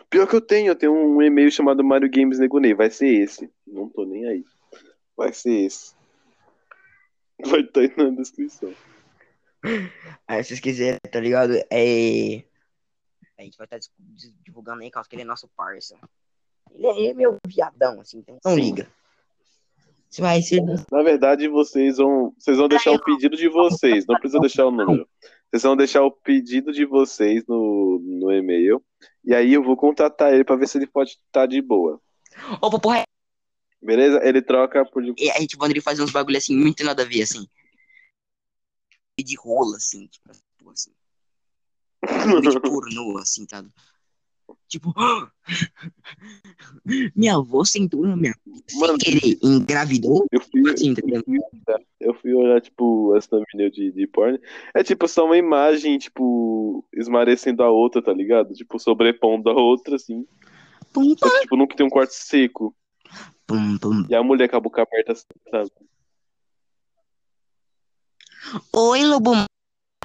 Pior que eu tenho, eu tenho um e-mail chamado Mario Games Nego Ney, vai ser esse. Não tô nem aí. Vai ser esse. Vai estar aí na descrição. Aí, se vocês quiserem, tá ligado? É... A gente vai estar divulgando aí, caso que ele é nosso parça. Ele é, meu viadão, assim, então não liga. Você vai ser... Na verdade, vocês vão, vocês vão deixar o pedido de vocês, não precisa deixar o número. Vocês vão deixar o pedido de vocês no, no e-mail. E aí eu vou contatar ele pra ver se ele pode estar de boa. Opa, porra, Beleza? Ele troca por. E a gente poderia fazer uns bagulho assim, muito nada a ver, assim. De rola, assim, tipo, assim. De pornô, assim, tá? Tipo, minha avó sentou na minha sem Mano. querer, engravidou, Eu fui, assim, tá ligado? eu fui olhar, tipo, as thumbnail de, de porn. É tipo só uma imagem, tipo, esmarecendo a outra, tá ligado? Tipo, sobrepondo a outra, assim. Pum, Só que, tipo, nunca tem um corte seco. pum, pum. E a mulher com a boca aberta, assim, sabe? Oi, lobo.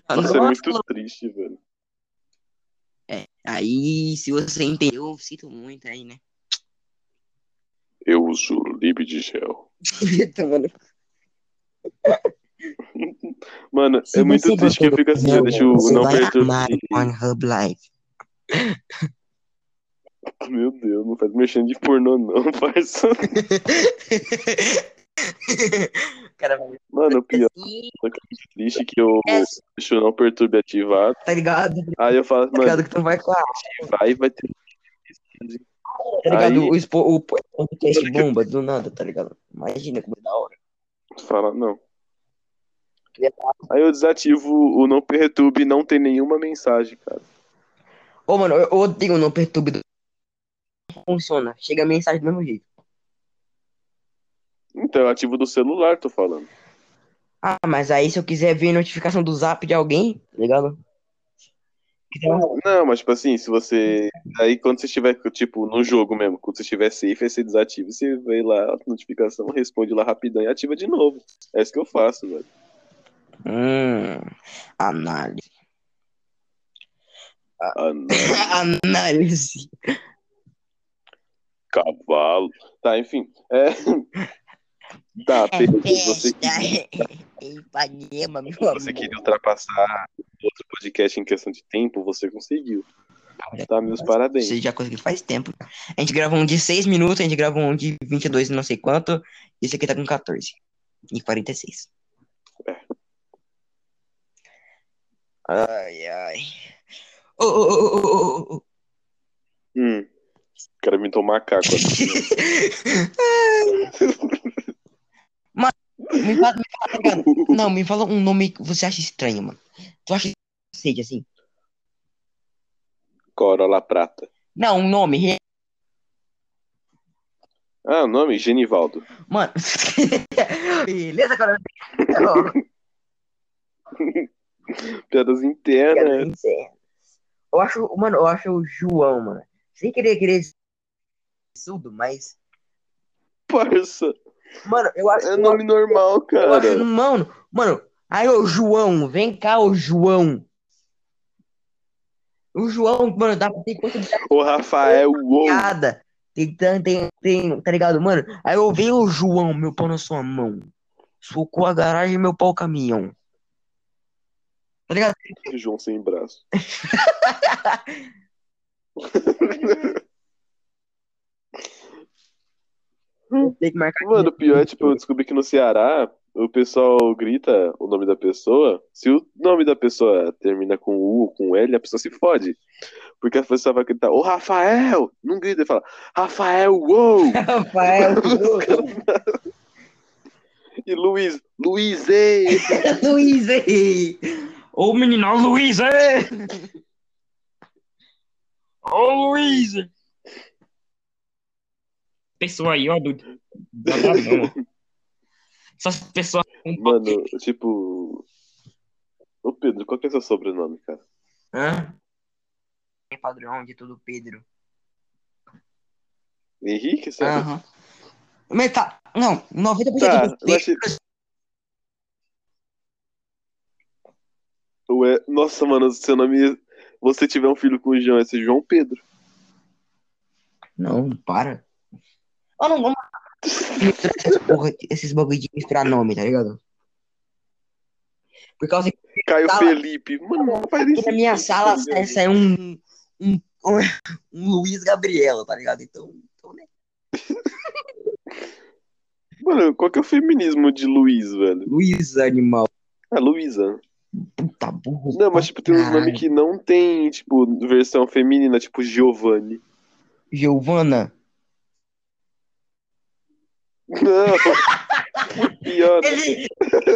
Nossa, é Nossa, muito triste, velho. Aí, se você entendeu, eu sinto muito aí, né? Eu uso lib de gel. Mano, Mano, Se é muito triste que eu fico assim, eu deixo o não vai perturbe. amar o Pornhub Live. Meu Deus, não faz mexendo de pornô, não, parça. Cara, vai Mano, o pior assim, é triste que eu é, deixo o não perturbe ativado. tá ligado? Aí eu falo, Tá mano, ligado que tu vai a vai, vai ter. Tá ligado? Aí- O, expo, o podcast bomba do nada, tá ligado? Imagina como é da hora. Fala, não. Aí eu desativo o não perturbe e não tem nenhuma mensagem, cara. Ô, mano, eu odeio o não perturbe. funciona. Chega a mensagem do mesmo jeito. Então, ativo do celular, tô falando. Ah, mas aí se eu quiser ver notificação do zap de alguém, tá ligado? Não, mas tipo assim, se você. Aí quando você estiver, tipo, no jogo mesmo, quando você estiver safe, aí você desativa, você vê lá a notificação, responde lá rapidão e ativa de novo. É isso que eu faço, velho. Hum, análise. Não. análise. Cavalo. Tá, enfim. É. Tá, É Pedro, você, Ipanema, meu você queria ultrapassar outro podcast em questão de tempo, você conseguiu. Tá, meus parabéns. Você já conseguiu faz tempo. A gente gravou um de 6 minutos, a gente gravou um de 22 e não sei quanto. E esse aqui tá com 14. E 46. Ai, ai. Ô, ô, ô, ô, ô. Hum. Quero me tomar macaco. Me fala, me fala, tá ligado? Não, me fala um nome que você acha estranho, mano. Tu acha que seja assim? Corolla Prata. Não, um nome. Ah, o nome? Genivaldo. Mano. Beleza, cara? Piadas internas. Eu acho, mano, eu acho o João, mano. Sem querer querer ser surdo, mas. Parça. Mano, eu acho. É nome normal, eu acho, cara. mano, mano. Aí, ô João, vem cá, ô João. O João, mano, dá pra ter quanto de O Rafael, uou. piada. Tem, tem, tem, tá ligado, mano? Aí eu vejo o João, meu pau na sua mão. Socou a garagem, meu pau caminhão. Tá ligado? João sem braço. Tem que marcar. Mano, o pior é, tipo, eu descobri que no Ceará o pessoal grita o nome da pessoa, se o nome da pessoa termina com U ou com L, a pessoa se fode. Porque a pessoa vai gritar, ô Rafael! Não grita, ele fala, Rafael, uou! Rafael, e Luiz, Luiz, ei! Luiz, ei! Ô menino, Luiz, ei! Ô Luiz! Pessoa aí, ó, do. Essas pessoas. Mano, tipo. Ô Pedro, qual que é seu sobrenome, cara? Hã? É padrão de tudo, Pedro. Henrique, sabe? Aham. Tá. Não, 90% Tá, dos mas-. Ué, nossa, mano, se seu nome. Você tiver um filho com o João, é ser João Pedro. Não, para. Eu não vamos esses bagulho de misturar nome, tá ligado? Por causa que Caio lá. Felipe. Mano, não faz aqui na minha sala sai, sai um, um, um Luiz Gabriela, tá ligado? Então, então né? Mano, qual que é o feminismo de Luiz, velho? Luiz animal. Ah, Luísa. Puta burro. Não, mas tipo, tem uns nomes que não tem, tipo, versão feminina, tipo Giovanni. Giovana. Não. Pior, Ele.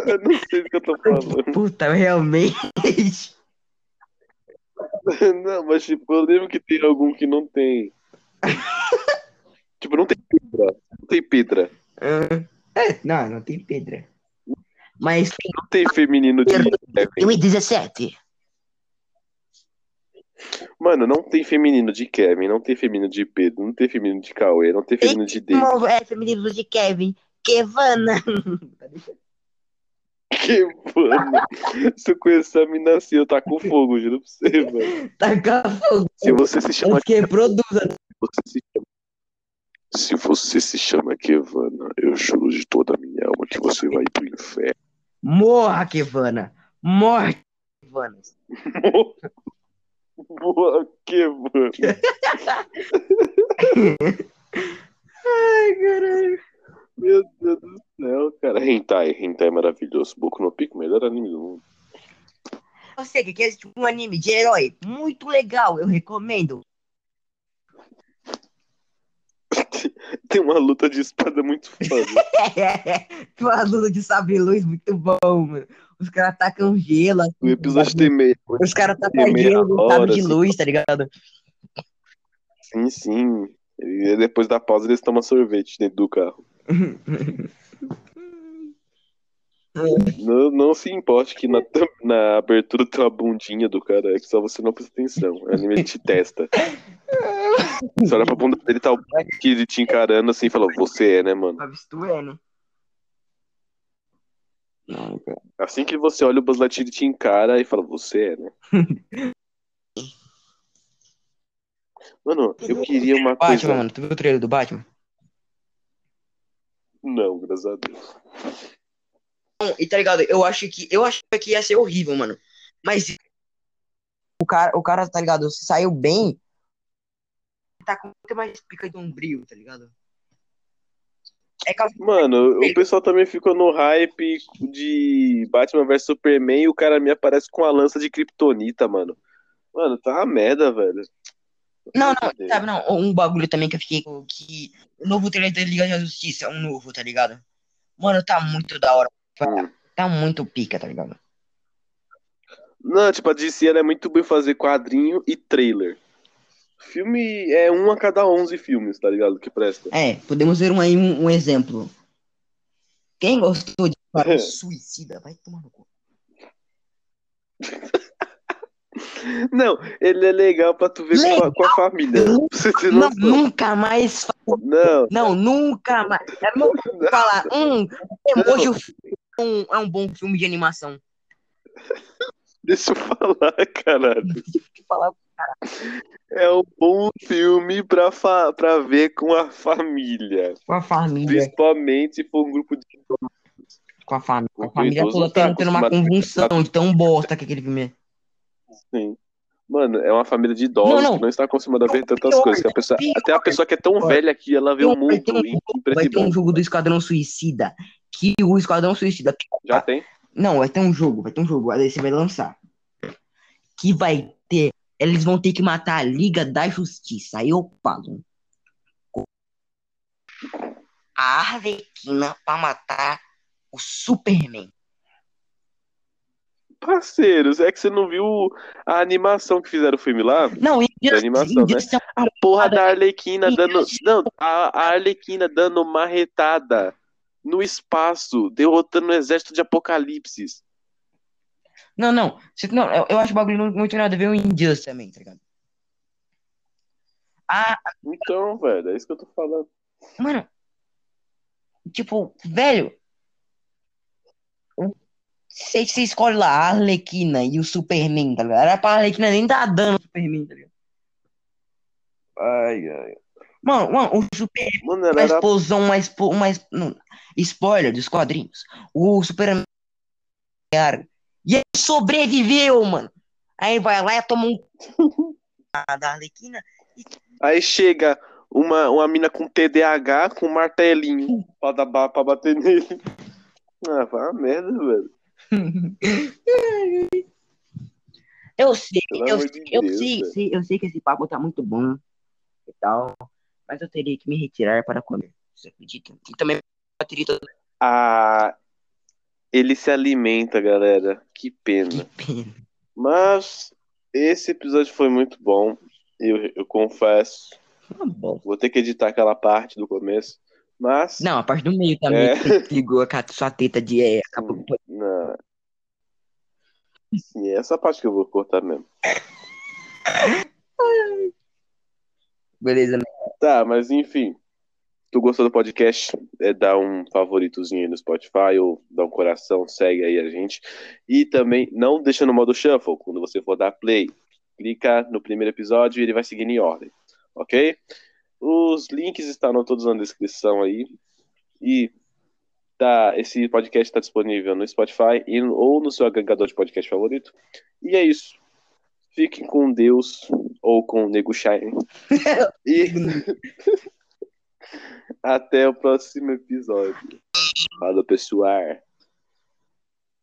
eu não sei do que eu tô falando. Puta, realmente. Não, mas tipo, eu lembro que tem algum que não tem. tipo, não tem Pedra. Não tem Pedra. É, não, não tem pedra. Mas tem Não tem feminino de Kevin. 2017. Mano, não tem feminino de Kevin, não tem feminino de Pedro, não tem feminino de Cauê, não tem feminino de David. É feminino de Kevin. Kevana. Mano. Se eu conhecer a mina assim, eu taco fogo, juro pra você, velho. Taca fogo. Se você se chama Que produza. você se chama. Se você se chama Kevana, eu juro de toda a minha alma que você vai pro inferno. Morra, Kevana. Morte, Kevana. Boa, Kevana. Ai, caralho. Meu Deus do céu, cara. Hentai, Hentai é maravilhoso. Boku no Pico, melhor anime do mundo. Você que quer um anime de herói muito legal, eu recomendo. Tem uma luta de espada muito foda. Uma luta de sabre luz muito bom, mano. Os caras atacam gelo. assim, O episódio tem meia. Os caras meia gelo hora, sabre de assim. luz, tá ligado? Sim, sim. E depois da pausa eles tomam sorvete dentro do carro. Não, não se importe que na, na abertura tem uma bundinha do cara, é que só você não presta atenção. O anime te testa. Você olha pra bunda dele, tá o que ele te encarando assim e fala, você é, né, mano? Tu é, né? Não, cara. Assim que você olha, o Buzz Lightyear te encara e fala, você é, né? Mano, eu queria uma Batman, coisa. mano, tu viu o trailer do Batman? Não, graças a Deus. E tá ligado? Eu acho que eu acho que ia ser horrível, mano. Mas o cara, o cara, tá ligado? Saiu bem. Tá com muito mais pica de um brilho, tá ligado? É Mano, o pessoal também ficou no hype de Batman vs Superman e o cara me aparece com a lança de Kryptonita, mano. Mano, tá uma merda, velho. Não, não, sabe, não. Um bagulho também que eu fiquei com que o novo trailer da Liga da Justiça, um novo, tá ligado? Mano, tá muito da hora. Hum. Tá muito pica, tá ligado? Não, tipo, a DC ela é muito bem fazer quadrinho e trailer. Filme é um a cada 11 filmes, tá ligado? Que presta. É, podemos ver um, aí um, um exemplo. Quem gostou de Esquadrão Suicida, vai tomar no cu. Não, ele é legal pra tu ver com a, com a família. Ter Não, nunca mais. Não, Não, nunca mais. É meu falar. Hum, hoje o filme é um, é um bom filme de animação. deixa eu falar, caralho. Deixa eu falar É um bom filme pra, fa pra ver com a família. com a família. Principalmente se for um grupo de. Com a família. Com a família toda tá tendo, tendo uma convulsão de tão bosta que aquele filme é. Sim. Mano, é uma família de idosos Não, não. que não está acostumada a ver tantas pior, coisas. Que a pessoa, pior. até a pessoa que é tão Pior. velha que ela vê o mundo um em, preto Vai ter um jogo do Esquadrão Suicida que o Esquadrão Suicida. Já tem? Não, vai ter um jogo, vai ter um jogo, aí você vai lançar. Que vai ter. Eles vão ter que matar a Liga da Justiça. Aí eu pago. A Arlequina pra matar o Superman. Parceiros, é que você não viu a animação que fizeram o filme lá? Não, De animação, né? Injustice é A porra da Arlequina dando. Não, a a Arlequina dando marretada no espaço, derrotando o exército de Apocalipse. Não, não. Você- não eu, eu acho o bagulho não- muito nada a ver com Injustice também, tá ligado? Ah, Então, velho, é isso que eu tô falando. mano. Tipo, velho. o- Você você escolhe lá a Arlequina e o Superman, tá ligado? Era pra Arlequina nem dar dano no Superman, tá ligado? Ai, ai. Mano, mano, o Superman. Mano, Uma explosão, uma, expo, uma não, spoiler dos quadrinhos. O Superman e ele sobreviveu, mano. Aí vai lá e toma um da Arlequina. Aí chega uma, uma mina com TDAH com um martelinho pra, dar, pra bater nele. Ah, vai uma merda, velho. Eu sei, Pelo eu, amor de eu Deus, sei, sei, eu sei que esse papo tá muito bom e tal, mas eu teria que me retirar para comer. Você acredita? E também bateria toda Ah, ele se alimenta, galera. Que pena. que pena. Mas esse episódio foi muito bom. Eu, eu confesso. Uma bosta. Vou ter que editar aquela parte do começo. Mas. Não, a parte do meio também, É. que ligou a sua teta de é, acabou Não. Sim, é essa parte que eu vou cortar mesmo. Beleza, né? Tá, mas enfim. Tu gostou do podcast? É, dá um favoritozinho aí no Spotify ou dá um coração, segue aí a gente. E também não deixa no modo shuffle quando você for dar play. Clica no primeiro episódio e ele vai seguindo em ordem, ok? Os links estarão todos na descrição aí. E tá, esse podcast está disponível no Spotify e, ou no seu agregador de podcast favorito. E é isso. Fiquem com Deus ou com o Nego Shine. E até o próximo episódio. Fala, pessoal.